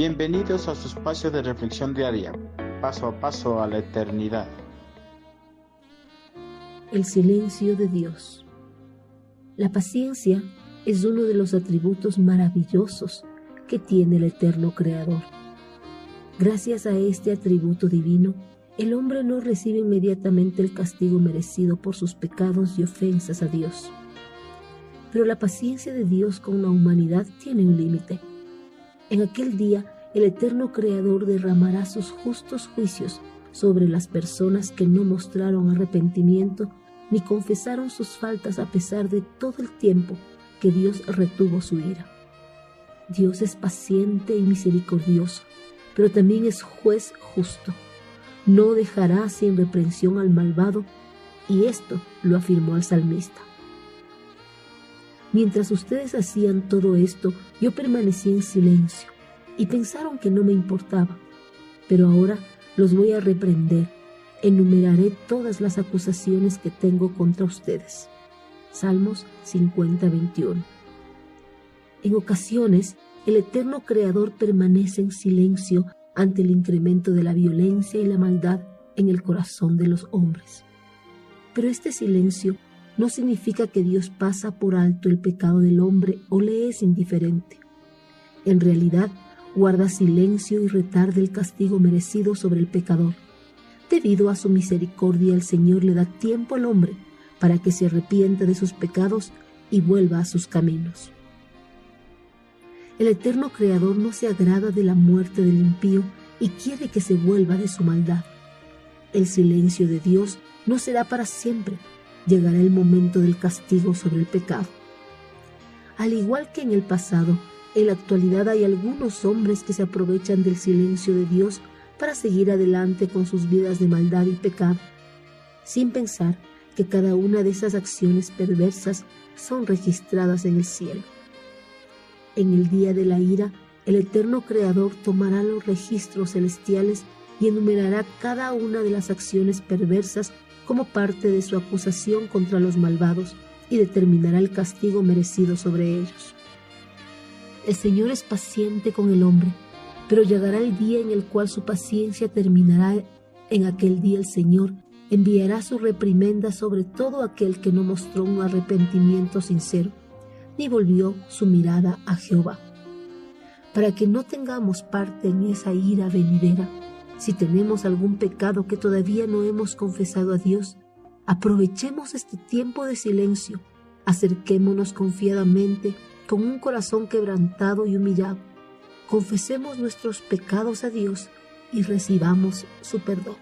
Bienvenidos a su espacio de reflexión diaria, paso a paso a la eternidad. El silencio de Dios. La paciencia es uno de los atributos maravillosos que tiene el eterno Creador. Gracias a este atributo divino, el hombre no recibe inmediatamente el castigo merecido por sus pecados y ofensas a Dios. Pero la paciencia de Dios con la humanidad tiene un límite. En aquel día, el eterno Creador derramará sus justos juicios sobre las personas que no mostraron arrepentimiento ni confesaron sus faltas a pesar de todo el tiempo que Dios retuvo su ira. Dios es paciente y misericordioso, pero también es juez justo. No dejará sin reprensión al malvado, y esto lo afirmó el salmista. Mientras ustedes hacían todo esto, yo permanecí en silencio, y pensaron que no me importaba, pero ahora los voy a reprender enumeraré todas las acusaciones que tengo contra ustedes. Salmos 50-21. En ocasiones, el eterno Creador permanece en silencio ante el incremento de la violencia y la maldad en el corazón de los hombres. Pero este silencio no significa que Dios pasa por alto el pecado del hombre o le es indiferente. En realidad, guarda silencio y retarda el castigo merecido sobre el pecador Debido a su misericordia, el Señor le da tiempo al hombre para que se arrepienta de sus pecados y vuelva a sus caminos. El eterno Creador no se agrada de la muerte del impío y quiere que se vuelva de su maldad. El silencio de Dios no será para siempre. Llegará el momento del castigo sobre el pecado. Al igual que en el pasado, en la actualidad hay algunos hombres que se aprovechan del silencio de Dios para seguir adelante con sus vidas de maldad y pecado, sin pensar que cada una de esas acciones perversas son registradas en el cielo. En el día de la ira, el eterno Creador tomará los registros celestiales y enumerará cada una de las acciones perversas como parte de su acusación contra los malvados y determinará el castigo merecido sobre ellos. El Señor es paciente con el hombre pero llegará el día en el cual su paciencia terminará. En aquel día el Señor enviará su reprimenda sobre todo aquel que no mostró un arrepentimiento sincero, ni volvió su mirada a Jehová. Para que no tengamos parte en esa ira venidera, si tenemos algún pecado que todavía no hemos confesado a Dios, aprovechemos este tiempo de silencio, acerquémonos confiadamente con un corazón quebrantado y humillado confesemos nuestros pecados a Dios y recibamos su perdón.